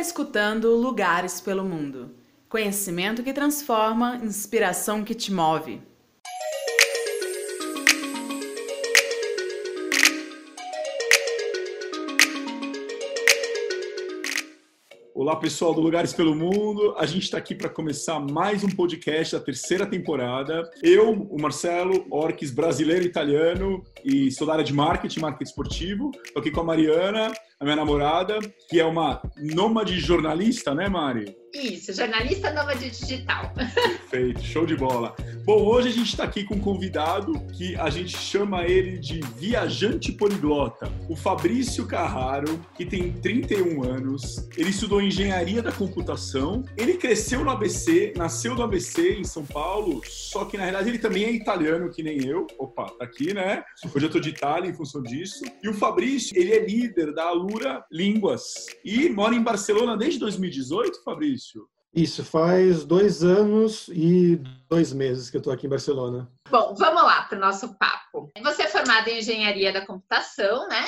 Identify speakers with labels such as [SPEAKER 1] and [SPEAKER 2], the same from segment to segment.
[SPEAKER 1] escutando Lugares pelo Mundo. Conhecimento que transforma, inspiração que te move.
[SPEAKER 2] Olá, pessoal do Lugares pelo Mundo. A gente está aqui para começar mais um podcast da terceira temporada. Eu, o Marcelo Orques, brasileiro italiano e sou da área de marketing, marketing esportivo. Estou aqui com a Mariana, a minha namorada, que é uma nômade jornalista, né, Mari?
[SPEAKER 3] Isso, jornalista nômade digital.
[SPEAKER 2] Perfeito, show de bola. Bom, hoje a gente está aqui com um convidado que a gente chama ele de viajante poliglota, o Fabrício Carraro, que tem 31 anos. Ele estudou engenharia da computação. Ele cresceu no ABC, nasceu no ABC em São Paulo, só que na realidade ele também é italiano, que nem eu. Opa, tá aqui, né? Hoje eu tô de Itália em função disso. E o Fabrício, ele é líder da Alura Línguas e mora em Barcelona desde 2018, Fabrício.
[SPEAKER 4] Isso, faz dois anos e dois meses que eu estou aqui em Barcelona.
[SPEAKER 3] Bom, vamos lá para o nosso papo. Você é formado em engenharia da computação, né?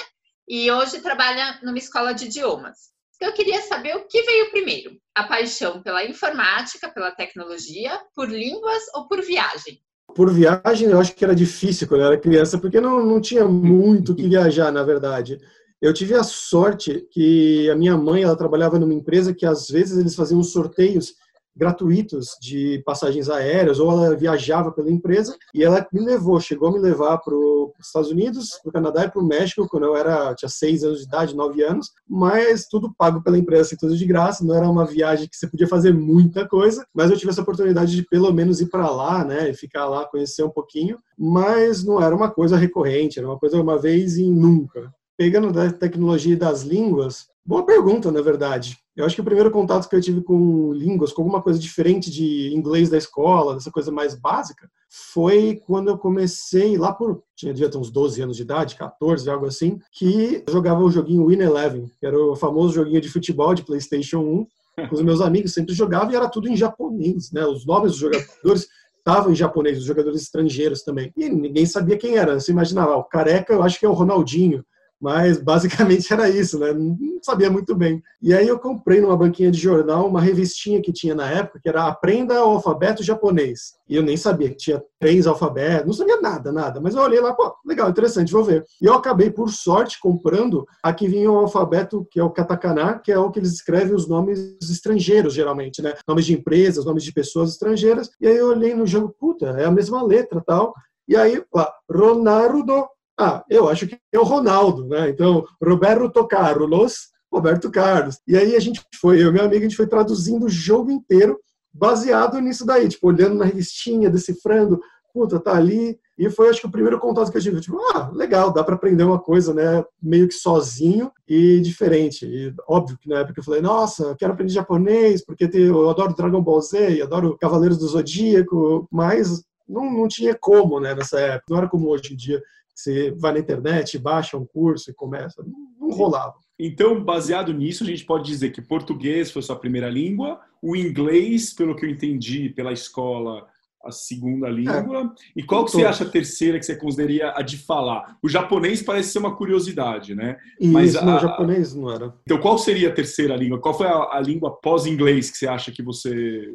[SPEAKER 3] E hoje trabalha numa escola de idiomas. Então, eu queria saber o que veio primeiro: a paixão pela informática, pela tecnologia, por línguas ou por viagem?
[SPEAKER 4] Por viagem, eu acho que era difícil quando eu era criança, porque não, não tinha muito que viajar, na verdade. Eu tive a sorte que a minha mãe ela trabalhava numa empresa que às vezes eles faziam sorteios gratuitos de passagens aéreas ou ela viajava pela empresa e ela me levou, chegou a me levar para os Estados Unidos, para o Canadá e para o México quando eu era tinha seis anos de idade, nove anos, mas tudo pago pela empresa, assim, tudo de graça. Não era uma viagem que você podia fazer muita coisa, mas eu tive essa oportunidade de pelo menos ir para lá, né, e ficar lá conhecer um pouquinho. Mas não era uma coisa recorrente, era uma coisa uma vez e nunca pegando da tecnologia das línguas, boa pergunta, na verdade. Eu acho que o primeiro contato que eu tive com línguas, com alguma coisa diferente de inglês da escola, dessa coisa mais básica, foi quando eu comecei lá por, tinha devia ter uns 12 anos de idade, 14, algo assim, que jogava o joguinho Win Eleven, que era o famoso joguinho de futebol de PlayStation 1. Com os meus amigos sempre jogavam e era tudo em japonês, né? Os nomes dos jogadores estavam em japonês, os jogadores estrangeiros também. E ninguém sabia quem era. Você imaginava, o careca, eu acho que é o Ronaldinho. Mas basicamente era isso, né? Não sabia muito bem. E aí eu comprei numa banquinha de jornal uma revistinha que tinha na época, que era Aprenda o Alfabeto Japonês. E eu nem sabia que tinha três alfabetos, não sabia nada, nada. Mas eu olhei lá, pô, legal, interessante, vou ver. E eu acabei, por sorte, comprando a que vinha o alfabeto, que é o katakana, que é o que eles escrevem os nomes estrangeiros, geralmente, né? Nomes de empresas, nomes de pessoas estrangeiras. E aí eu olhei no jogo, puta, é a mesma letra tal. E aí, lá, Ronaldo ah, eu acho que é o Ronaldo, né? Então, Roberto Carlos, Roberto Carlos. E aí a gente foi, eu e minha amiga, a gente foi traduzindo o jogo inteiro baseado nisso daí, tipo, olhando na revistinha, decifrando, puta, tá ali. E foi, acho que, o primeiro contato que eu tive, tipo, ah, legal, dá para aprender uma coisa, né, meio que sozinho e diferente. E óbvio que na época eu falei, nossa, quero aprender japonês, porque eu adoro Dragon Ball Z, adoro Cavaleiros do Zodíaco, mas não, não tinha como, né, nessa época. Não era como hoje em dia, você vai na internet, baixa um curso e começa. Não, rolava.
[SPEAKER 2] Então, baseado nisso, a gente pode dizer que português foi sua primeira língua, o inglês, pelo que eu entendi pela escola, a segunda língua. É, e qual que você acha a terceira que você consideraria a de falar? O japonês parece ser uma curiosidade, né?
[SPEAKER 4] Isso, Mas a, não, o japonês não era.
[SPEAKER 2] Então, qual seria a terceira língua? Qual foi a, a língua pós-inglês que você acha que você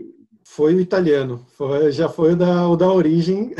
[SPEAKER 4] foi o italiano, foi, já foi o da, o da origem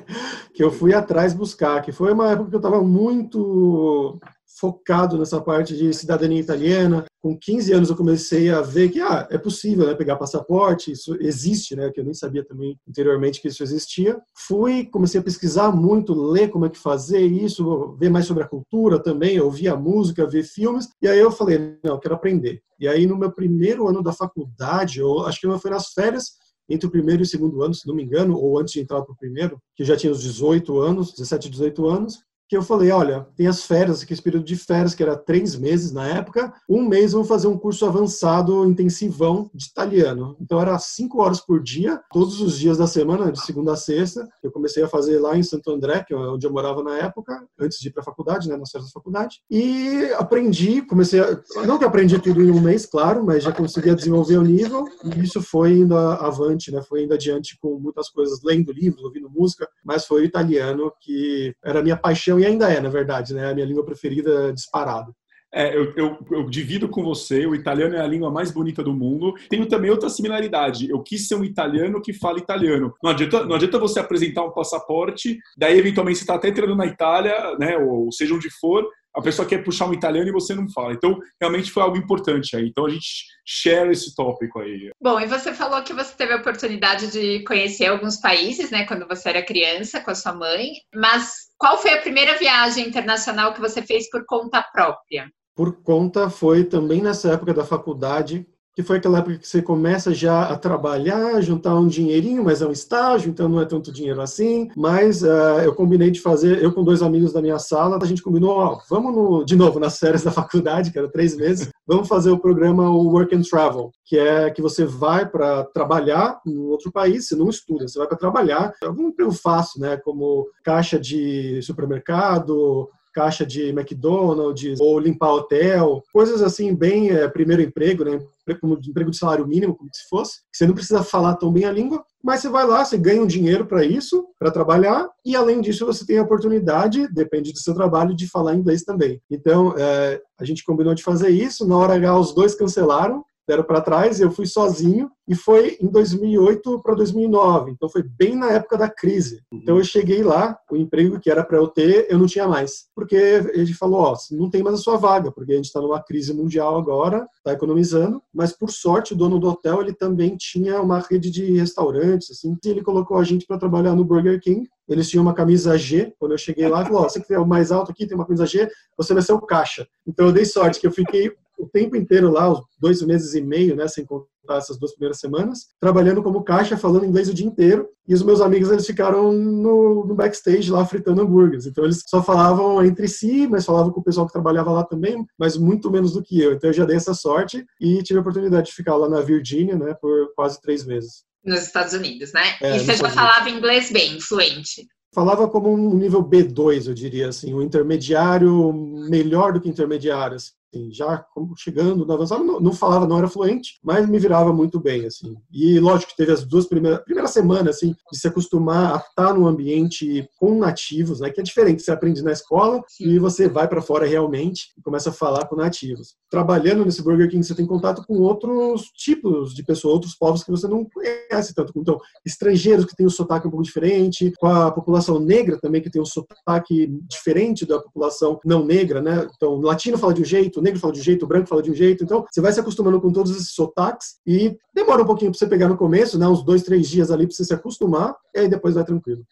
[SPEAKER 4] que eu fui atrás buscar, que foi uma época que eu estava muito focado nessa parte de cidadania italiana. Com 15 anos eu comecei a ver que ah, é possível né, pegar passaporte, isso existe, né, que eu nem sabia também anteriormente que isso existia. Fui, comecei a pesquisar muito, ler como é que fazer isso, ver mais sobre a cultura também, ouvir a música, ver filmes, e aí eu falei, não, eu quero aprender. E aí no meu primeiro ano da faculdade, eu acho que foi nas férias, entre o primeiro e o segundo ano, se não me engano, ou antes de entrar para o primeiro, que já tinha os 18 anos, 17, 18 anos, que eu falei, olha, tem as férias, aqui esse período de férias, que era três meses na época, um mês eu vou fazer um curso avançado intensivão de italiano. Então era cinco horas por dia, todos os dias da semana, de segunda a sexta. Eu comecei a fazer lá em Santo André, que é onde eu morava na época, antes de ir para a faculdade, né, nas férias da faculdade. E aprendi, comecei a, não que aprendi tudo em um mês, claro, mas já conseguia desenvolver o nível, e isso foi indo avante, né, foi indo adiante com muitas coisas, lendo livros, ouvindo música, mas foi o italiano que era a minha paixão e ainda é, na verdade, né? A minha língua preferida disparado.
[SPEAKER 2] é, eu, eu, eu, divido com você, o italiano é a língua mais bonita do mundo. Tenho também outra similaridade. Eu quis ser um italiano que fala italiano. Não adianta, não adianta você apresentar um passaporte, daí eventualmente você está até entrando na Itália, né, ou seja onde for, a pessoa quer puxar um italiano e você não fala. Então, realmente foi algo importante aí. Então, a gente share esse tópico aí.
[SPEAKER 3] Bom, e você falou que você teve a oportunidade de conhecer alguns países, né, quando você era criança, com a sua mãe. Mas qual foi a primeira viagem internacional que você fez por conta própria?
[SPEAKER 4] Por conta foi também nessa época da faculdade, que foi aquela época que você começa já a trabalhar, juntar um dinheirinho, mas é um estágio, então não é tanto dinheiro assim. Mas uh, eu combinei de fazer, eu com dois amigos da minha sala, a gente combinou, ó, vamos no, de novo nas férias da faculdade, que era três meses, vamos fazer o programa o Work and Travel, que é que você vai para trabalhar em outro país, você não estuda, você vai para trabalhar, algum emprego fácil, né, como caixa de supermercado, caixa de McDonald's ou limpar hotel, coisas assim bem é, primeiro emprego, né? Como emprego de salário mínimo, como se fosse. Você não precisa falar tão bem a língua, mas você vai lá, você ganha um dinheiro para isso, para trabalhar, e além disso você tem a oportunidade, depende do seu trabalho, de falar inglês também. Então, é, a gente combinou de fazer isso, na hora H os dois cancelaram, deram para trás, eu fui sozinho e foi em 2008 para 2009, então foi bem na época da crise. Então eu cheguei lá, o emprego que era para eu ter, eu não tinha mais, porque ele falou, ó, não tem mais a sua vaga, porque a gente está numa crise mundial agora, está economizando, mas por sorte o dono do hotel ele também tinha uma rede de restaurantes, assim, e ele colocou a gente para trabalhar no Burger King. Eles tinham uma camisa G. Quando eu cheguei lá, falou: ó, você que tem o mais alto aqui, tem uma camisa G, você vai ser o caixa. Então eu dei sorte que eu fiquei o tempo inteiro lá, os dois meses e meio, né, sem contar essas duas primeiras semanas, trabalhando como caixa, falando inglês o dia inteiro. E os meus amigos, eles ficaram no, no backstage lá fritando hambúrgueres. Então eles só falavam entre si, mas falavam com o pessoal que trabalhava lá também, mas muito menos do que eu. Então eu já dei essa sorte e tive a oportunidade de ficar lá na Virgínia, né, por quase três meses.
[SPEAKER 3] Nos Estados Unidos, né? É, e você já falava inglês bem, fluente?
[SPEAKER 4] falava como um nível B2, eu diria assim, um intermediário melhor do que intermediário. Assim assim, já chegando no avançado, não, não, falava, não era fluente, mas me virava muito bem, assim. E lógico que teve as duas primeiras, primeira semana, assim, de se acostumar a estar num ambiente com nativos, né, que é diferente, você aprende na escola Sim. e você vai para fora realmente e começa a falar com nativos. Trabalhando nesse Burger King, você tem contato com outros tipos de pessoas, outros povos que você não conhece tanto. Então, estrangeiros que têm um sotaque um pouco diferente, com a população negra também, que tem um sotaque diferente da população não negra, né? Então, latino fala de um jeito, jeito, o negro fala de um jeito, o branco fala de um jeito. Então, você vai se acostumando com todos esses sotaques e demora um pouquinho para você pegar no começo, né? Uns dois, três dias ali para você se acostumar, e aí depois vai tranquilo.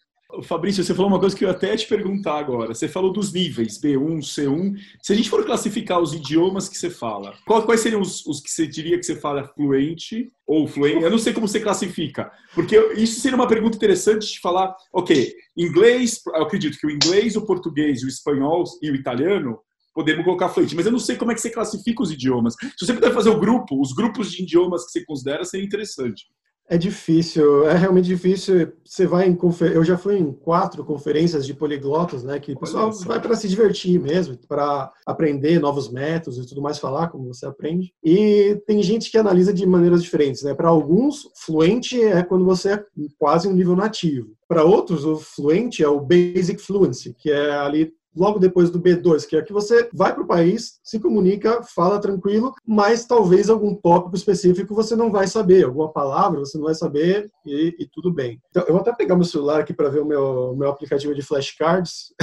[SPEAKER 2] Fabrício, você falou uma coisa que eu até te perguntar agora. Você falou dos níveis B1, C1. Se a gente for classificar os idiomas que você fala, quais seriam os, os que você diria que você fala fluente ou fluente? Eu não sei como você classifica, porque isso seria uma pergunta interessante de falar. Ok, inglês, eu acredito que o inglês, o português, o espanhol e o italiano podemos colocar fluente. Mas eu não sei como é que você classifica os idiomas. Se você puder fazer o grupo, os grupos de idiomas que você considera, seria interessante.
[SPEAKER 4] É difícil, é realmente difícil. Você vai em confer... eu já fui em quatro conferências de poliglotas, né? Que o pessoal vai para se divertir mesmo, para aprender novos métodos e tudo mais, falar como você aprende. E tem gente que analisa de maneiras diferentes, né? Para alguns, fluente é quando você é quase um nível nativo. Para outros, o fluente é o basic fluency, que é ali logo depois do B2, que é que você vai para o país, se comunica, fala tranquilo, mas talvez algum tópico específico você não vai saber, alguma palavra você não vai saber e, e tudo bem. Então, eu vou até pegar meu celular aqui para ver o meu, meu aplicativo de flashcards,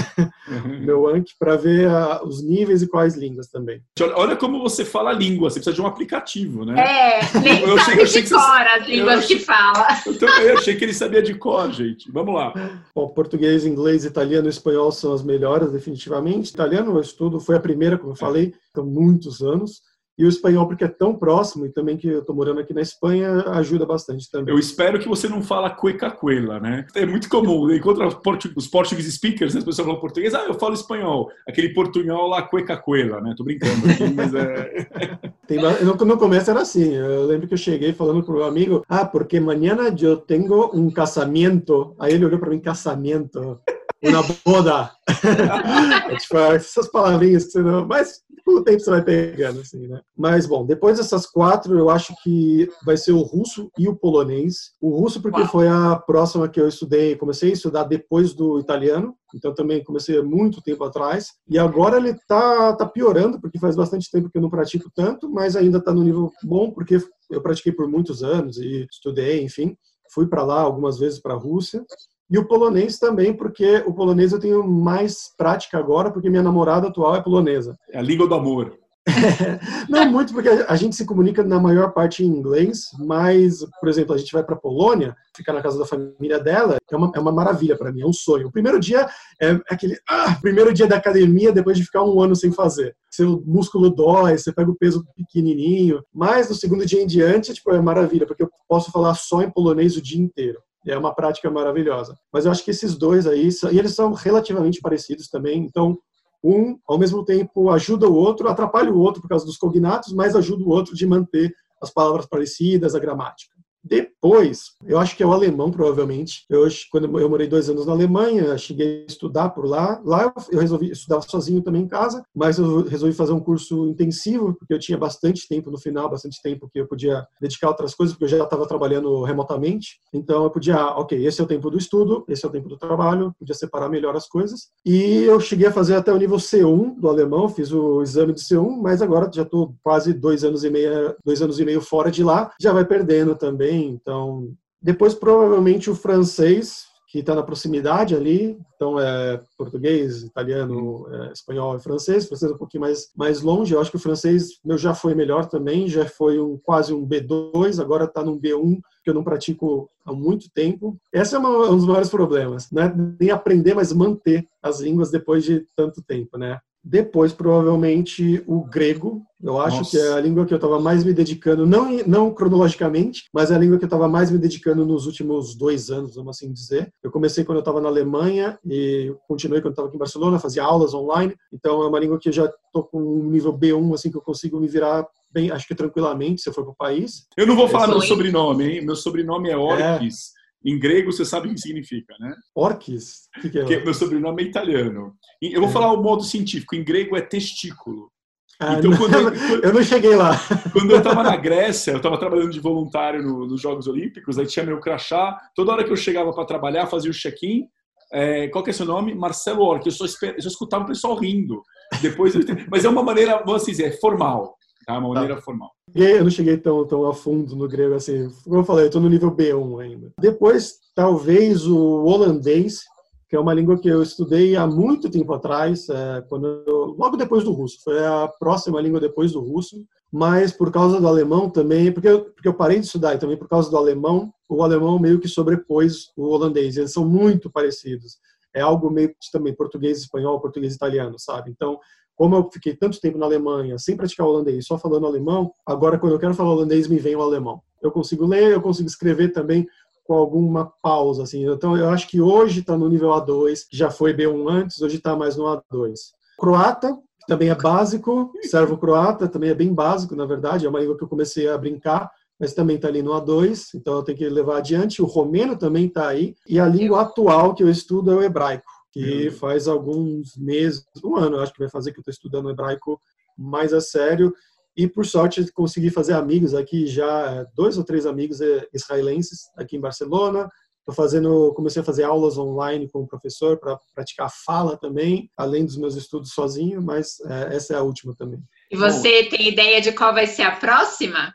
[SPEAKER 4] uhum. meu Anki, para ver a, os níveis e quais línguas também.
[SPEAKER 2] Olha como você fala a língua, você precisa de um aplicativo, né?
[SPEAKER 3] É, nem eu, sabe eu achei, de cor você... as línguas achei... que fala.
[SPEAKER 2] Eu, eu achei que ele sabia de cor, gente. Vamos lá.
[SPEAKER 4] Bom, português, inglês, italiano e espanhol são as melhores, definitivamente. Italiano eu estudo, foi a primeira, como eu falei, há muitos anos. E o espanhol, porque é tão próximo, e também que eu estou morando aqui na Espanha, ajuda bastante também.
[SPEAKER 2] Eu espero que você não fala cueca-cuela, né? É muito comum. Encontra os português speakers, né? as pessoas falam português, ah, eu falo espanhol. Aquele portunhol lá, cueca-cuela, né? Tô brincando aqui, mas é...
[SPEAKER 4] Tem, no, no começo era assim, eu lembro que eu cheguei falando para o amigo, ah, porque amanhã eu tenho um casamento. Aí ele olhou para mim, casamento uma boda. é, tipo, essas palavrinhas que você não. Mas com o tempo você vai pegando, assim, né? Mas, bom, depois dessas quatro, eu acho que vai ser o russo e o polonês. O russo porque Uau. foi a próxima que eu estudei, comecei a estudar depois do italiano, então também comecei há muito tempo atrás. E agora ele tá, tá piorando, porque faz bastante tempo que eu não pratico tanto, mas ainda tá no nível bom, porque eu pratiquei por muitos anos e estudei, enfim. Fui para lá algumas vezes para a Rússia. E o polonês também, porque o polonês eu tenho mais prática agora, porque minha namorada atual é polonesa.
[SPEAKER 2] É a língua do amor.
[SPEAKER 4] não muito, porque a gente se comunica na maior parte em inglês, mas, por exemplo, a gente vai para a Polônia, ficar na casa da família dela, é uma, é uma maravilha para mim, é um sonho. O primeiro dia é aquele ah, primeiro dia da academia depois de ficar um ano sem fazer. Seu músculo dói, você pega o peso pequenininho, mas no segundo dia em diante, tipo, é maravilha, porque eu posso falar só em polonês o dia inteiro. É uma prática maravilhosa. Mas eu acho que esses dois aí, e eles são relativamente parecidos também, então um, ao mesmo tempo, ajuda o outro, atrapalha o outro por causa dos cognatos, mas ajuda o outro de manter as palavras parecidas, a gramática. Depois, eu acho que é o alemão, provavelmente. Eu, quando eu morei dois anos na Alemanha, cheguei a estudar por lá. Lá eu resolvi estudar sozinho também em casa, mas eu resolvi fazer um curso intensivo, porque eu tinha bastante tempo no final, bastante tempo que eu podia dedicar a outras coisas, porque eu já estava trabalhando remotamente. Então eu podia, ah, ok, esse é o tempo do estudo, esse é o tempo do trabalho, podia separar melhor as coisas. E eu cheguei a fazer até o nível C1 do alemão, fiz o exame de C1, mas agora já estou quase dois anos e meio, dois anos e meio fora de lá, já vai perdendo também também. Então, depois provavelmente o francês, que está na proximidade ali, então é português, italiano, é, espanhol e francês, francês é um pouquinho mais, mais longe, eu acho que o francês meu já foi melhor também, já foi um, quase um B2, agora está num B1, que eu não pratico há muito tempo. Esse é uma, um dos maiores problemas, né? nem aprender, mas manter as línguas depois de tanto tempo, né? Depois, provavelmente, o grego. Eu acho Nossa. que é a língua que eu estava mais me dedicando, não, não cronologicamente, mas é a língua que eu estava mais me dedicando nos últimos dois anos, vamos assim dizer. Eu comecei quando eu estava na Alemanha e continuei quando estava aqui em Barcelona, fazia aulas online. Então, é uma língua que eu já estou com um nível B1, assim, que eu consigo me virar bem, acho que tranquilamente, se eu for para o país.
[SPEAKER 2] Eu não vou falar meu sobrenome, hein? Meu sobrenome é Orques. É. Em grego, você sabe o que significa, né?
[SPEAKER 4] Orques?
[SPEAKER 2] Que, que é meu sobrenome é italiano. Eu vou é. falar o modo científico. Em grego é testículo.
[SPEAKER 4] Ah, então, não, quando eu, eu, não cheguei lá.
[SPEAKER 2] Quando eu estava na Grécia, eu estava trabalhando de voluntário no, nos Jogos Olímpicos, aí tinha meu crachá. Toda hora que eu chegava para trabalhar, fazia o check-in. É, qual que é seu nome? Marcelo Orque. Eu só, eu só escutava o pessoal rindo. Depois, mas é uma maneira, vamos dizer, formal. Tá? Uma maneira tá. formal.
[SPEAKER 4] Eu não cheguei tão, tão a fundo no grego assim. Como eu falei, eu estou no nível B1 ainda. Depois, talvez o holandês, que é uma língua que eu estudei há muito tempo atrás, é, quando eu, logo depois do russo. Foi a próxima língua depois do russo. Mas por causa do alemão também, porque eu, porque eu parei de estudar e também por causa do alemão, o alemão meio que sobrepôs o holandês. Eles são muito parecidos. É algo meio que também português, espanhol, português, italiano, sabe? Então, como eu fiquei tanto tempo na Alemanha sem praticar holandês, só falando alemão, agora quando eu quero falar holandês me vem o alemão. Eu consigo ler, eu consigo escrever também com alguma pausa, assim. Então eu acho que hoje está no nível A2, já foi B1 antes, hoje está mais no A2. Croata, também é básico, servo-croata também é bem básico, na verdade, é uma língua que eu comecei a brincar, mas também está ali no A2, então eu tenho que levar adiante. O romeno também está aí, e a língua atual que eu estudo é o hebraico que faz alguns meses, um ano, acho que vai fazer que eu estou estudando hebraico mais a sério. E por sorte consegui fazer amigos aqui já, dois ou três amigos eh, israelenses aqui em Barcelona. Estou fazendo, comecei a fazer aulas online com o professor para praticar fala também, além dos meus estudos sozinho, mas é, essa é a última também.
[SPEAKER 3] E você Bom, tem ideia de qual vai ser a próxima?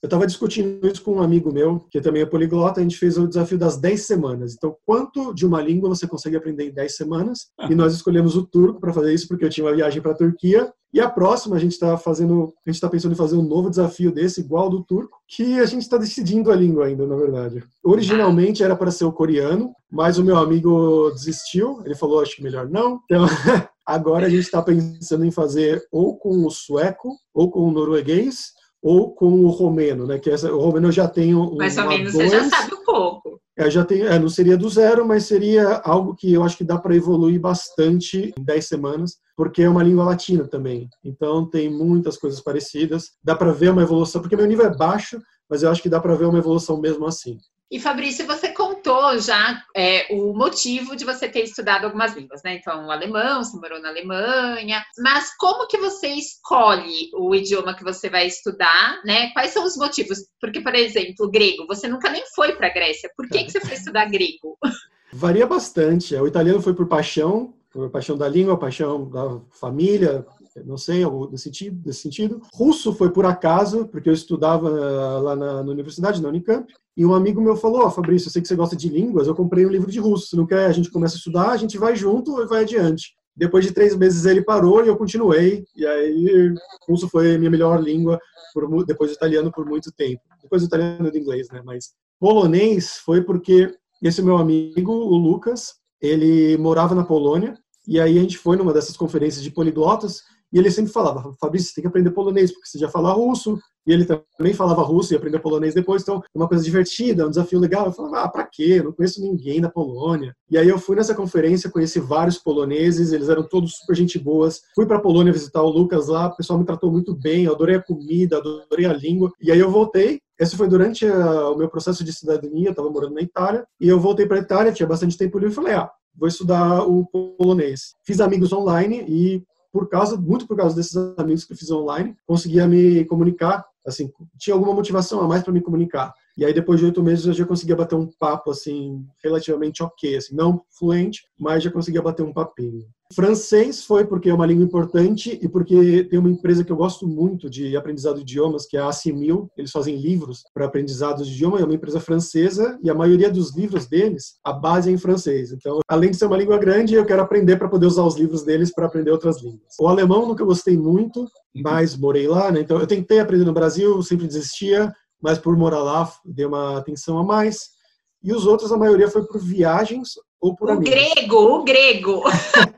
[SPEAKER 4] Eu estava discutindo isso com um amigo meu, que também é poliglota, a gente fez o desafio das 10 semanas. Então, quanto de uma língua você consegue aprender em 10 semanas? E nós escolhemos o turco para fazer isso, porque eu tinha uma viagem para a Turquia. E a próxima, a gente está fazendo, a gente está pensando em fazer um novo desafio desse, igual do turco, que a gente está decidindo a língua ainda, na verdade. Originalmente era para ser o coreano, mas o meu amigo desistiu, ele falou, acho que melhor não. Então, agora a gente está pensando em fazer ou com o sueco, ou com o norueguês, ou com o romeno, né? Que essa, o romeno eu já tenho
[SPEAKER 3] um, mais ou menos dois, você já sabe um pouco.
[SPEAKER 4] É, já tenho, é, não seria do zero, mas seria algo que eu acho que dá para evoluir bastante em 10 semanas, porque é uma língua latina também. Então tem muitas coisas parecidas. Dá para ver uma evolução, porque meu nível é baixo, mas eu acho que dá para ver uma evolução mesmo assim.
[SPEAKER 3] E Fabrício, você contou já é, o motivo de você ter estudado algumas línguas, né? Então, o alemão, você morou na Alemanha, mas como que você escolhe o idioma que você vai estudar, né? Quais são os motivos? Porque, por exemplo, grego, você nunca nem foi para a Grécia. Por que, que você foi estudar grego?
[SPEAKER 4] Varia bastante. O italiano foi por paixão, por paixão da língua, paixão da família, não sei, algo desse sentido, desse sentido. Russo foi por acaso, porque eu estudava lá na, na universidade, na Unicamp, e um amigo meu falou, oh, Fabrício, eu sei que você gosta de línguas, eu comprei um livro de russo, se não quer, a gente começa a estudar, a gente vai junto e vai adiante. Depois de três meses ele parou e eu continuei, e aí russo foi minha melhor língua, por, depois do italiano por muito tempo. Depois do italiano e do inglês, né, mas polonês foi porque esse meu amigo, o Lucas, ele morava na Polônia, e aí a gente foi numa dessas conferências de poliglotas, e ele sempre falava, Fabrício, você tem que aprender polonês, porque você já fala russo, e ele também falava russo e aprendeu polonês depois, então é uma coisa divertida, um desafio legal. Eu falava, ah, pra quê? Eu não conheço ninguém na Polônia. E aí eu fui nessa conferência, conheci vários poloneses, eles eram todos super gente boas. Fui pra Polônia visitar o Lucas lá, o pessoal me tratou muito bem, eu adorei a comida, adorei a língua. E aí eu voltei, esse foi durante a, o meu processo de cidadania, eu estava morando na Itália, e eu voltei para a Itália, tinha bastante tempo livre, e falei, ah, vou estudar o polonês. Fiz amigos online e por causa, muito por causa desses amigos que eu fiz online, conseguia me comunicar, assim, tinha alguma motivação a mais para me comunicar. E aí, depois de oito meses, eu já conseguia bater um papo, assim, relativamente ok, assim, não fluente, mas já conseguia bater um papinho. Francês foi porque é uma língua importante e porque tem uma empresa que eu gosto muito de aprendizado de idiomas, que é a Assimil. Eles fazem livros para aprendizado de idioma, é uma empresa francesa e a maioria dos livros deles, a base é em francês. Então, além de ser uma língua grande, eu quero aprender para poder usar os livros deles para aprender outras línguas. O alemão nunca gostei muito, mas morei lá, né? Então, eu tentei aprender no Brasil, sempre desistia, mas por morar lá, dei uma atenção a mais. E os outros, a maioria foi por viagens ou por
[SPEAKER 3] o
[SPEAKER 4] amigos.
[SPEAKER 3] grego, o grego.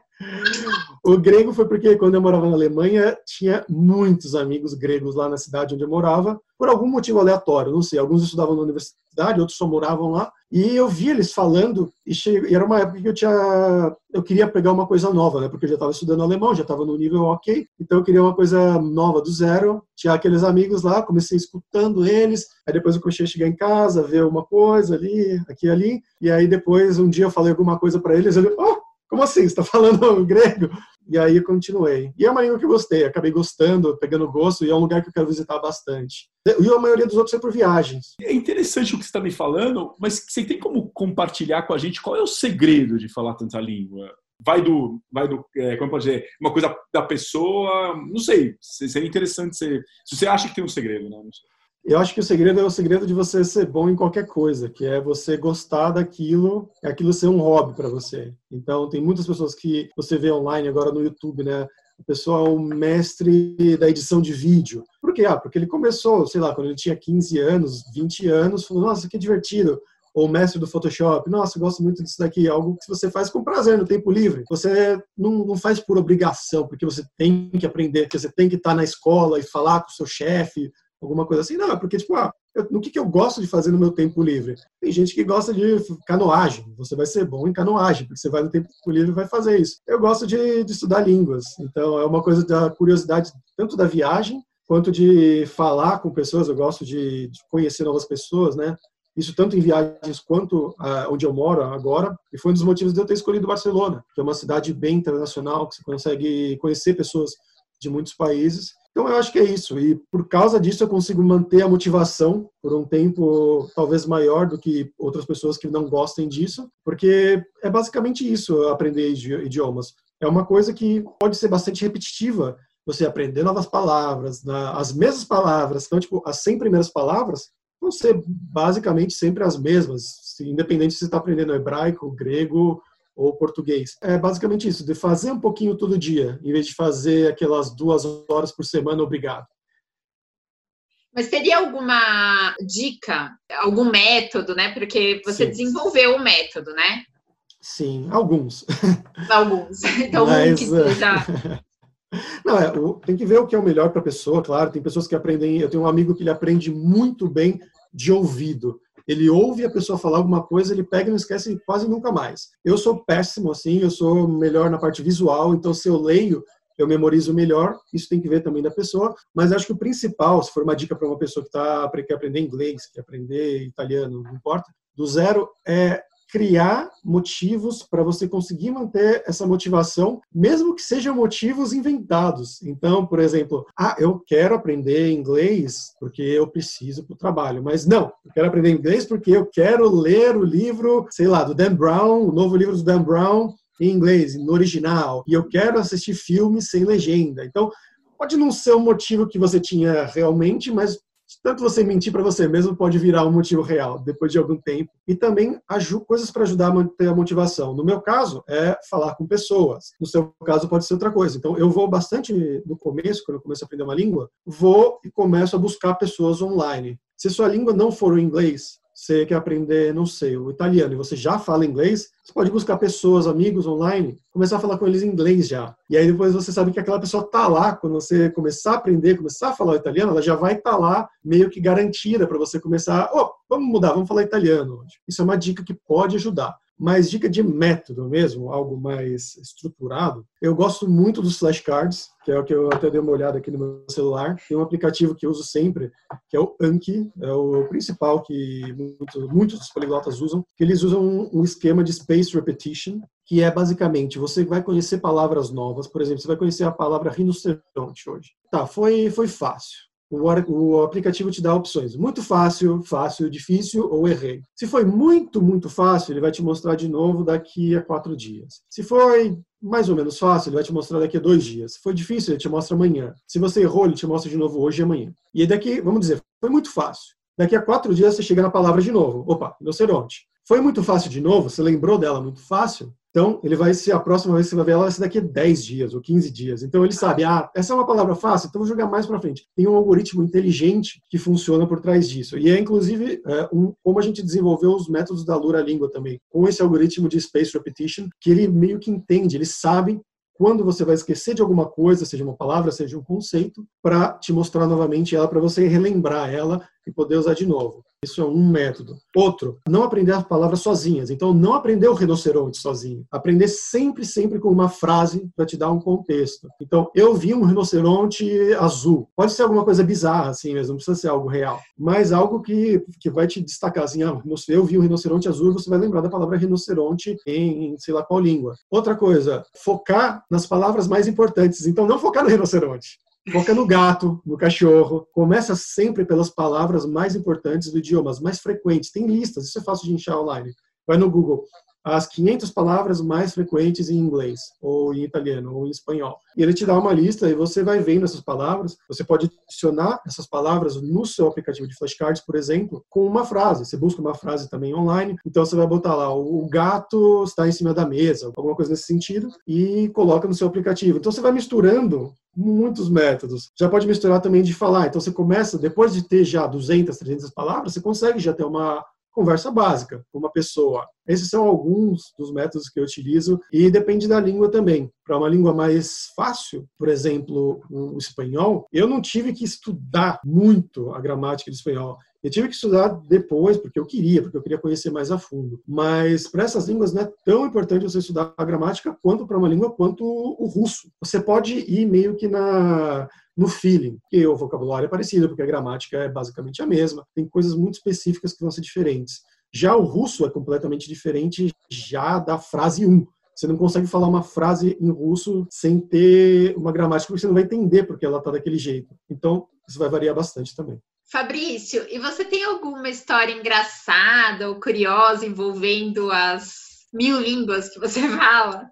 [SPEAKER 4] O grego foi porque quando eu morava na Alemanha, tinha muitos amigos gregos lá na cidade onde eu morava, por algum motivo aleatório, não sei, alguns estudavam na universidade, outros só moravam lá, e eu vi eles falando, e, e era uma época que eu tinha, eu queria pegar uma coisa nova, né, porque eu já estava estudando alemão, já estava no nível ok, então eu queria uma coisa nova do zero, tinha aqueles amigos lá, comecei escutando eles, aí depois eu comecei a chegar em casa, ver uma coisa ali, aqui e ali, e aí depois um dia eu falei alguma coisa para eles, ele, oh, como assim? Você está falando grego? E aí continuei. E é uma língua que eu gostei, acabei gostando, pegando gosto, e é um lugar que eu quero visitar bastante. E a maioria dos outros é por viagens.
[SPEAKER 2] É interessante o que você está me falando, mas você tem como compartilhar com a gente qual é o segredo de falar tanta língua? Vai do, vai do, é, como pode dizer, uma coisa da pessoa, não sei, seria interessante se, se você acha que tem um segredo, né? Não sei.
[SPEAKER 4] Eu acho que o segredo é o segredo de você ser bom em qualquer coisa, que é você gostar daquilo, aquilo ser um hobby para você. Então, tem muitas pessoas que você vê online agora no YouTube, né? O pessoal é mestre da edição de vídeo. Por quê? Ah, porque ele começou, sei lá, quando ele tinha 15 anos, 20 anos, falou, nossa, que divertido ou mestre do Photoshop, nossa, eu gosto muito disso daqui, algo que você faz com prazer no tempo livre. Você não, não faz por obrigação, porque você tem que aprender, porque você tem que estar na escola e falar com o seu chefe, alguma coisa assim. Não, é porque, tipo, ah, eu, no que, que eu gosto de fazer no meu tempo livre? Tem gente que gosta de canoagem. Você vai ser bom em canoagem, porque você vai no tempo livre e vai fazer isso. Eu gosto de, de estudar línguas. Então, é uma coisa da curiosidade, tanto da viagem, quanto de falar com pessoas. Eu gosto de, de conhecer novas pessoas, né? Isso tanto em viagens quanto ah, onde eu moro agora. E foi um dos motivos de eu ter escolhido Barcelona, que é uma cidade bem internacional, que você consegue conhecer pessoas de muitos países então eu acho que é isso. E por causa disso eu consigo manter a motivação por um tempo talvez maior do que outras pessoas que não gostem disso, porque é basicamente isso, aprender idiomas. É uma coisa que pode ser bastante repetitiva, você aprender novas palavras, as mesmas palavras. Então, tipo, as 100 primeiras palavras vão ser basicamente sempre as mesmas, independente se você está aprendendo hebraico, grego ou português. É basicamente isso, de fazer um pouquinho todo dia, em vez de fazer aquelas duas horas por semana, obrigado.
[SPEAKER 3] Mas teria alguma dica, algum método, né? Porque você Sim. desenvolveu o método, né?
[SPEAKER 4] Sim, alguns.
[SPEAKER 3] Alguns. Então, Mas, um que seja.
[SPEAKER 4] Não, é, tem que ver o que é o melhor para a pessoa, claro. Tem pessoas que aprendem. Eu tenho um amigo que ele aprende muito bem de ouvido ele ouve a pessoa falar alguma coisa, ele pega e não esquece quase nunca mais. Eu sou péssimo assim, eu sou melhor na parte visual, então se eu leio, eu memorizo melhor. Isso tem que ver também da pessoa, mas acho que o principal, se for uma dica para uma pessoa que tá, quer aprender inglês, quer aprender italiano, não importa, do zero, é criar motivos para você conseguir manter essa motivação, mesmo que sejam motivos inventados. Então, por exemplo, ah, eu quero aprender inglês porque eu preciso para o trabalho, mas não, eu quero aprender inglês porque eu quero ler o livro, sei lá, do Dan Brown, o novo livro do Dan Brown em inglês, no original, e eu quero assistir filmes sem legenda. Então, pode não ser um motivo que você tinha realmente, mas tanto você mentir para você mesmo pode virar um motivo real depois de algum tempo. E também coisas para ajudar a manter a motivação. No meu caso, é falar com pessoas. No seu caso, pode ser outra coisa. Então, eu vou bastante no começo, quando eu começo a aprender uma língua, vou e começo a buscar pessoas online. Se sua língua não for o inglês, você quer aprender, não sei, o italiano e você já fala inglês, você pode buscar pessoas, amigos online, começar a falar com eles em inglês já. E aí depois você sabe que aquela pessoa tá lá, quando você começar a aprender, começar a falar o italiano, ela já vai estar tá lá meio que garantida para você começar, oh, vamos mudar, vamos falar italiano. Isso é uma dica que pode ajudar. Mas dica de método mesmo, algo mais estruturado, eu gosto muito dos flashcards, que é o que eu até dei uma olhada aqui no meu celular. Tem um aplicativo que eu uso sempre, que é o Anki, é o principal que muitos, muitos dos poliglotas usam, que eles usam um, um esquema de space repetition, que é basicamente você vai conhecer palavras novas. Por exemplo, você vai conhecer a palavra rinoceronte hoje. Tá, foi, foi fácil o, aplicativo te dá opções. Muito fácil, fácil, difícil ou errei. Se foi muito, muito fácil, ele vai te mostrar de novo daqui a quatro dias. Se foi mais ou menos fácil, ele vai te mostrar daqui a dois dias. Se foi difícil, ele te mostra amanhã. Se você errou, ele te mostra de novo hoje e amanhã. E daqui, vamos dizer, foi muito fácil. Daqui a quatro dias você chega na palavra de novo. Opa, rinoceronte. Foi muito fácil de novo, você lembrou dela muito fácil, então, ele vai ser, a próxima vez que você vai ver ela vai ser daqui a 10 dias ou 15 dias. Então, ele sabe, ah, essa é uma palavra fácil, então vou jogar mais para frente. Tem um algoritmo inteligente que funciona por trás disso. E é, inclusive, é, um, como a gente desenvolveu os métodos da Lura Língua também, com esse algoritmo de Space Repetition, que ele meio que entende, ele sabe quando você vai esquecer de alguma coisa, seja uma palavra, seja um conceito, para te mostrar novamente ela, para você relembrar ela e poder usar de novo. Isso é um método. Outro, não aprender as palavras sozinhas. Então, não aprender o rinoceronte sozinho. Aprender sempre, sempre com uma frase para te dar um contexto. Então, eu vi um rinoceronte azul. Pode ser alguma coisa bizarra, assim mesmo, não precisa ser algo real. Mas algo que, que vai te destacar, assim, ah, eu vi um rinoceronte azul, você vai lembrar da palavra rinoceronte em, sei lá qual língua. Outra coisa, focar nas palavras mais importantes. Então, não focar no rinoceronte. Foca no gato, no cachorro. Começa sempre pelas palavras mais importantes do idioma, as mais frequentes. Tem listas, isso é fácil de encher online. Vai no Google as 500 palavras mais frequentes em inglês, ou em italiano, ou em espanhol. E ele te dá uma lista e você vai vendo essas palavras. Você pode adicionar essas palavras no seu aplicativo de flashcards, por exemplo, com uma frase. Você busca uma frase também online, então você vai botar lá: o gato está em cima da mesa, alguma coisa nesse sentido, e coloca no seu aplicativo. Então você vai misturando muitos métodos. Já pode misturar também de falar. Então você começa, depois de ter já 200, 300 palavras, você consegue já ter uma conversa básica com uma pessoa. Esses são alguns dos métodos que eu utilizo e depende da língua também. Para uma língua mais fácil, por exemplo, o espanhol, eu não tive que estudar muito a gramática do espanhol. Eu tive que estudar depois, porque eu queria, porque eu queria conhecer mais a fundo. Mas para essas línguas não é tão importante você estudar a gramática quanto para uma língua quanto o russo. Você pode ir meio que na no feeling, que o vocabulário é parecido, porque a gramática é basicamente a mesma, tem coisas muito específicas que vão ser diferentes. Já o russo é completamente diferente já da frase 1. Você não consegue falar uma frase em russo sem ter uma gramática, porque você não vai entender porque ela está daquele jeito. Então, isso vai variar bastante também.
[SPEAKER 3] Fabrício, e você tem alguma história engraçada ou curiosa envolvendo as mil línguas que você fala?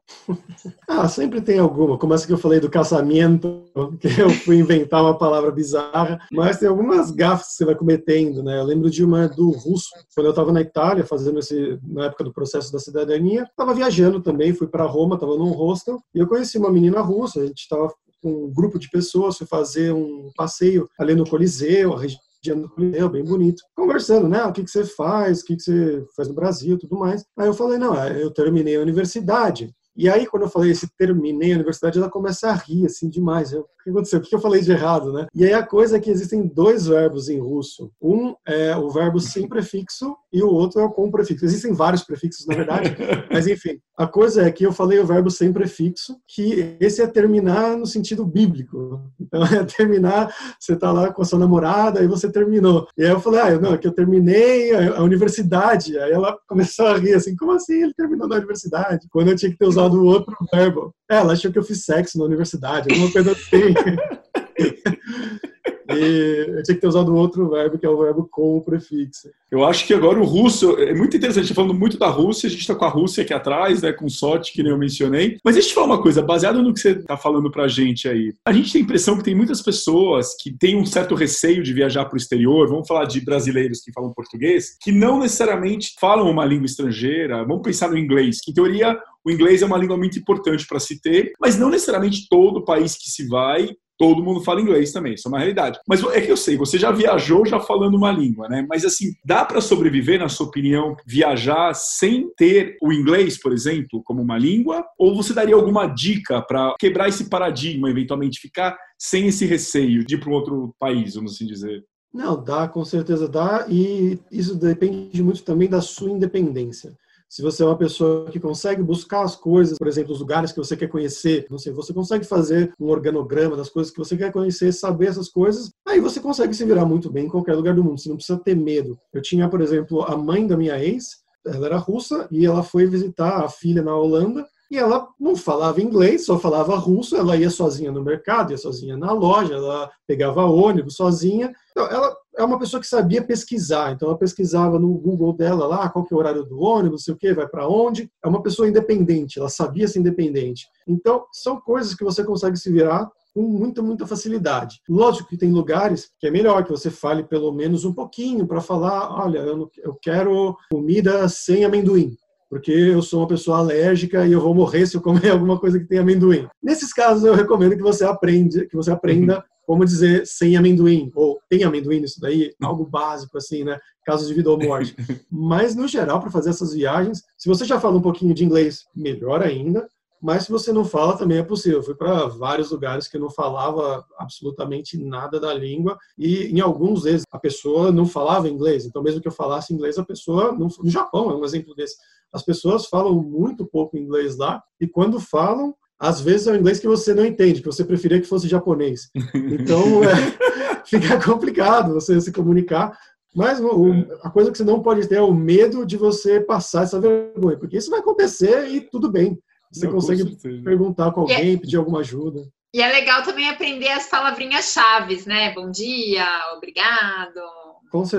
[SPEAKER 4] Ah, sempre tem alguma. Como essa que eu falei do casamento, que eu fui inventar uma palavra bizarra, mas tem algumas gafas que você vai cometendo, né? Eu lembro de uma do russo, quando eu estava na Itália, fazendo esse, na época do processo da cidadania, estava viajando também, fui para Roma, estava num hostel, e eu conheci uma menina russa, a gente estava com um grupo de pessoas, foi fazer um passeio ali no Coliseu, a região do Coliseu, bem bonito, conversando, né? O que, que você faz, o que, que você faz no Brasil tudo mais. Aí eu falei, não, eu terminei a universidade E aí, quando eu falei esse terminei a universidade, ela começa a rir, assim, demais. Eu, o que aconteceu? O que eu falei de errado, né? E aí a coisa é que existem dois verbos em russo. Um é o verbo sem prefixo e o outro é o com prefixo. Existem vários prefixos, na verdade, mas enfim. A coisa é que eu falei o verbo sem prefixo, que esse é terminar no sentido bíblico. Então, é terminar, você tá lá com a sua namorada e você terminou. E aí eu falei, ah, não, é que eu terminei a, a universidade. Aí ela começou a rir, assim, como assim ele terminou na universidade? Quando eu tinha que ter usado o outro verbo. É, ela achou que eu fiz sexo na universidade, alguma coisa assim. E eu tinha que ter usado outro verbo, que é o verbo com o prefixo.
[SPEAKER 2] Eu acho que agora o russo é muito interessante, falando muito da Rússia, a gente está com a Rússia aqui atrás, né, com sorte, que nem eu mencionei. Mas deixa eu te falar uma coisa, baseado no que você está falando para a gente aí. A gente tem a impressão que tem muitas pessoas que têm um certo receio de viajar para o exterior, vamos falar de brasileiros que falam português, que não necessariamente falam uma língua estrangeira, vamos pensar no inglês, que em teoria o inglês é uma língua muito importante para se ter, mas não necessariamente todo país que se vai todo mundo fala inglês também, isso é uma realidade. Mas é que eu sei, você já viajou já falando uma língua, né? Mas assim, dá para sobreviver, na sua opinião, viajar sem ter o inglês, por exemplo, como uma língua? Ou você daria alguma dica para quebrar esse paradigma, eventualmente ficar sem esse receio de ir para um outro país, vamos assim dizer?
[SPEAKER 4] Não, dá, com certeza dá, e isso depende muito também da sua independência. Se você é uma pessoa que consegue buscar as coisas, por exemplo, os lugares que você quer conhecer, não sei, você consegue fazer um organograma das coisas que você quer conhecer, saber essas coisas, aí você consegue se virar muito bem em qualquer lugar do mundo. Você não precisa ter medo. Eu tinha, por exemplo, a mãe da minha ex, ela era russa e ela foi visitar a filha na Holanda e ela não falava inglês, só falava russo. Ela ia sozinha no mercado, ia sozinha na loja, ela pegava ônibus sozinha. Então, ela é uma pessoa que sabia pesquisar, então ela pesquisava no Google dela lá qual que é o horário do ônibus, sei o que, vai para onde. É uma pessoa independente, ela sabia ser independente. Então, são coisas que você consegue se virar com muita, muita facilidade. Lógico que tem lugares que é melhor que você fale pelo menos um pouquinho para falar, olha, eu, não, eu quero comida sem amendoim porque eu sou uma pessoa alérgica e eu vou morrer se eu comer alguma coisa que tem amendoim. Nesses casos, eu recomendo que você aprenda, que você aprenda uhum como dizer sem amendoim, ou tem amendoim nisso daí, algo básico assim, né? Casos de vida ou morte. Mas, no geral, para fazer essas viagens, se você já fala um pouquinho de inglês, melhor ainda. Mas se você não fala, também é possível. Eu fui para vários lugares que eu não falava absolutamente nada da língua e em alguns vezes a pessoa não falava inglês. Então, mesmo que eu falasse inglês, a pessoa não... no Japão é um exemplo desse. As pessoas falam muito pouco inglês lá e quando falam, às vezes é o inglês que você não entende, que você preferia que fosse japonês. Então, é, fica complicado você se comunicar. Mas o, é. a coisa que você não pode ter é o medo de você passar essa vergonha, porque isso vai acontecer e tudo bem. Você não, consegue perguntar com é alguém, é, pedir alguma ajuda.
[SPEAKER 3] E é legal também aprender as palavrinhas chaves, né? Bom dia, obrigado.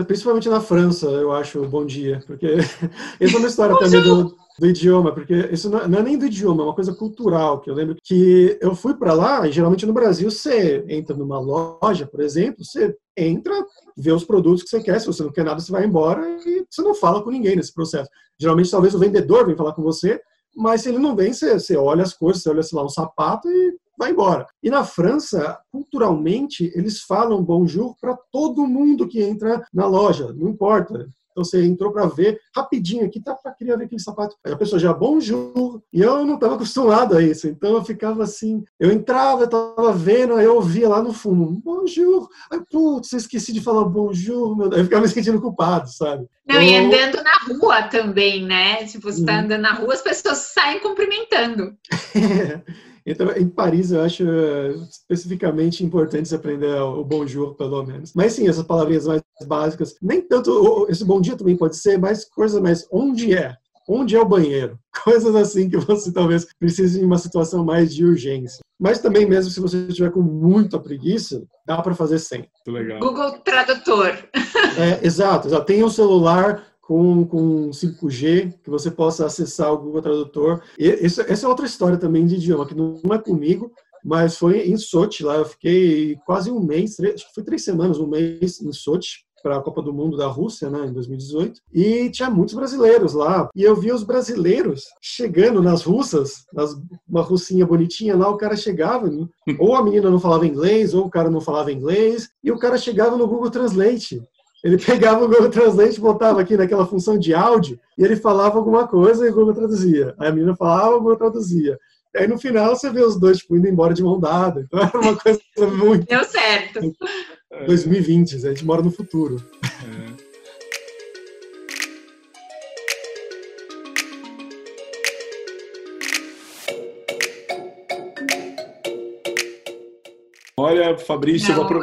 [SPEAKER 4] Principalmente na França, eu acho, bom dia, porque essa é uma história também do, do idioma, porque isso não é nem do idioma, é uma coisa cultural, que eu lembro que eu fui para lá, e geralmente no Brasil você entra numa loja, por exemplo, você entra, vê os produtos que você quer, se você não quer nada, você vai embora e você não fala com ninguém nesse processo. Geralmente, talvez o vendedor vem falar com você, mas se ele não vem, você, você olha as coisas, você olha, sei lá, um sapato e vai embora. E na França, culturalmente, eles falam bonjour para todo mundo que entra na loja, não importa. Então você entrou para ver rapidinho aqui, tá para queria ver aquele sapato. Aí a pessoa já bonjour, e eu não estava acostumado a isso. Então eu ficava assim, eu entrava, eu tava vendo, aí eu ouvia lá no fundo, bonjour. Aí putz, esqueci de falar bonjour, meu Deus. Eu ficava me sentindo culpado, sabe?
[SPEAKER 3] Não, então, e andando na rua também, né? Tipo, você tá uhum. andando na rua, as pessoas saem cumprimentando.
[SPEAKER 4] Então, em Paris, eu acho eh, especificamente importante aprender o bonjour, pelo menos. Mas sim, essas palavrinhas mais básicas. Nem tanto, esse bom dia também pode ser, mas coisa mais, onde é? Onde é o banheiro? Coisas assim que você talvez precise em uma situação mais de urgência. Mas também, mesmo se você estiver com muita preguiça, dá para fazer sem.
[SPEAKER 2] Muito legal.
[SPEAKER 3] Google Tradutor.
[SPEAKER 4] É, exato, exato. Tem um celular com, com 5G, que você possa acessar o Google Tradutor. E isso, essa é outra história também de idioma, que não é comigo, mas foi em Sochi, lá eu fiquei quase um mês, três, acho que foi três semanas, um mês em Sochi, para a Copa do Mundo da Rússia, né, em 2018, e tinha muitos brasileiros lá. E eu vi os brasileiros chegando nas russas, nas, uma russinha bonitinha lá, o cara chegava, né, ou a menina não falava inglês, ou o cara não falava inglês, e o cara chegava no Google Translate Ele pegava o Google Translate, botava aqui naquela função de áudio, e ele falava alguma coisa e o Google traduzia. Aí a menina falava, o Google traduzia. E aí no final você vê os dois tipo, indo embora de mão dada. Então era uma coisa muito.
[SPEAKER 3] Deu certo.
[SPEAKER 4] 2020, a gente mora no futuro. É.
[SPEAKER 2] Olha, Fabrício, Não, eu, vou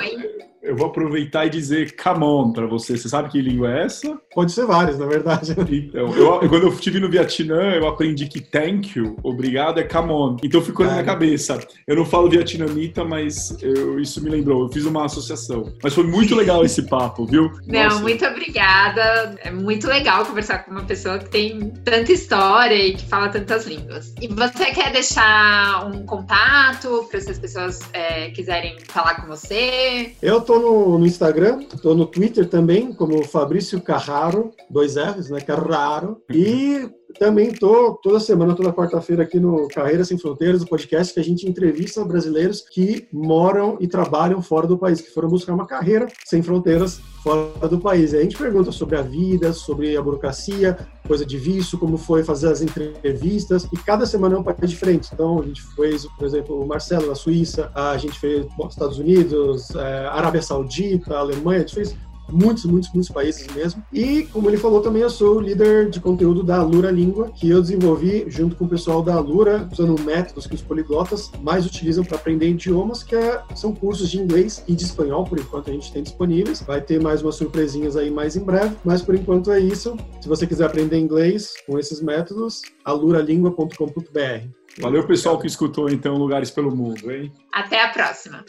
[SPEAKER 2] eu, vou aproveitar e dizer come on para você. Você sabe que língua é essa?
[SPEAKER 4] Pode ser várias, na verdade.
[SPEAKER 2] Então, eu, quando eu estive no Vietnã, eu aprendi que thank you, obrigado, é come on. Então ficou na minha cabeça. Eu não falo vietnamita, mas eu, isso me lembrou. Eu fiz uma associação. Mas foi muito legal esse papo, viu?
[SPEAKER 3] Não, Nossa. muito obrigada. É muito legal conversar com uma pessoa que tem tanta história e que fala tantas línguas. E você quer deixar um contato para se as pessoas é, quiserem falar com você?
[SPEAKER 4] Eu tô no, no Instagram, tô no Twitter também, como Fabrício Carraro Carraro, dois R's, né? Carraro. E também tô toda semana, toda quarta-feira aqui no Carreiras Sem Fronteiras, o podcast que a gente entrevista brasileiros que moram e trabalham fora do país, que foram buscar uma carreira sem fronteiras fora do país. E a gente pergunta sobre a vida, sobre a burocracia, coisa de visto, como foi fazer as entrevistas, e cada semana é um país diferente. Então, a gente fez, por exemplo, o Marcelo na Suíça, a gente fez Estados Unidos, é, Arábia Saudita, Alemanha, a gente fez muitos, muitos, muitos países mesmo. E, como ele falou também, eu sou o líder de conteúdo da Lura Língua, que eu desenvolvi junto com o pessoal da Lura, usando métodos que os poliglotas mais utilizam para aprender idiomas, que é, são cursos de inglês e de espanhol, por enquanto a gente tem disponíveis. Vai ter mais umas surpresinhas aí mais em breve, mas por enquanto é isso. Se você quiser aprender inglês com esses métodos, aluralingua.com.br.
[SPEAKER 2] Valeu, pessoal que escutou então Lugares pelo Mundo, hein?
[SPEAKER 3] Até a próxima.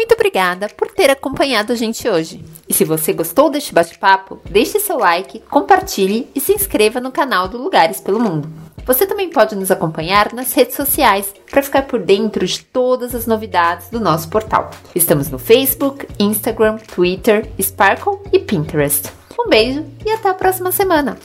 [SPEAKER 5] Muito obrigada por ter acompanhado a gente hoje. E se você gostou deste bate-papo, deixe seu like, compartilhe e se inscreva no canal do Lugares pelo Mundo. Você também pode nos acompanhar nas redes sociais para ficar por dentro de todas as novidades do nosso portal. Estamos no Facebook, Instagram, Twitter, Sparkle e Pinterest. Um beijo e até a próxima semana!